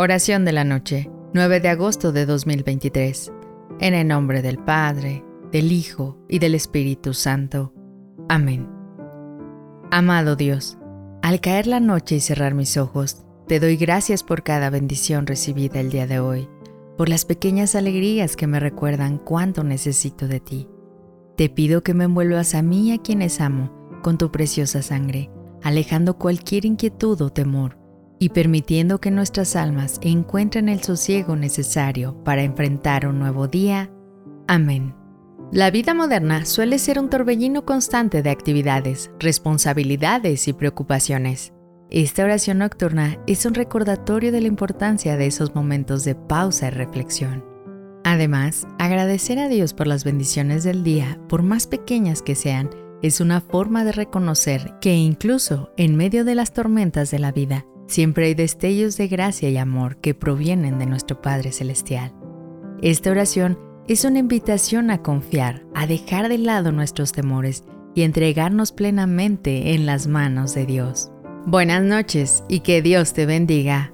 Oración de la noche, 9 de agosto de 2023. En el nombre del Padre, del Hijo y del Espíritu Santo. Amén. Amado Dios, al caer la noche y cerrar mis ojos, te doy gracias por cada bendición recibida el día de hoy, por las pequeñas alegrías que me recuerdan cuánto necesito de ti. Te pido que me envuelvas a mí y a quienes amo con tu preciosa sangre, alejando cualquier inquietud o temor y permitiendo que nuestras almas encuentren el sosiego necesario para enfrentar un nuevo día. Amén. La vida moderna suele ser un torbellino constante de actividades, responsabilidades y preocupaciones. Esta oración nocturna es un recordatorio de la importancia de esos momentos de pausa y reflexión. Además, agradecer a Dios por las bendiciones del día, por más pequeñas que sean, es una forma de reconocer que incluso en medio de las tormentas de la vida, Siempre hay destellos de gracia y amor que provienen de nuestro Padre Celestial. Esta oración es una invitación a confiar, a dejar de lado nuestros temores y entregarnos plenamente en las manos de Dios. Buenas noches y que Dios te bendiga.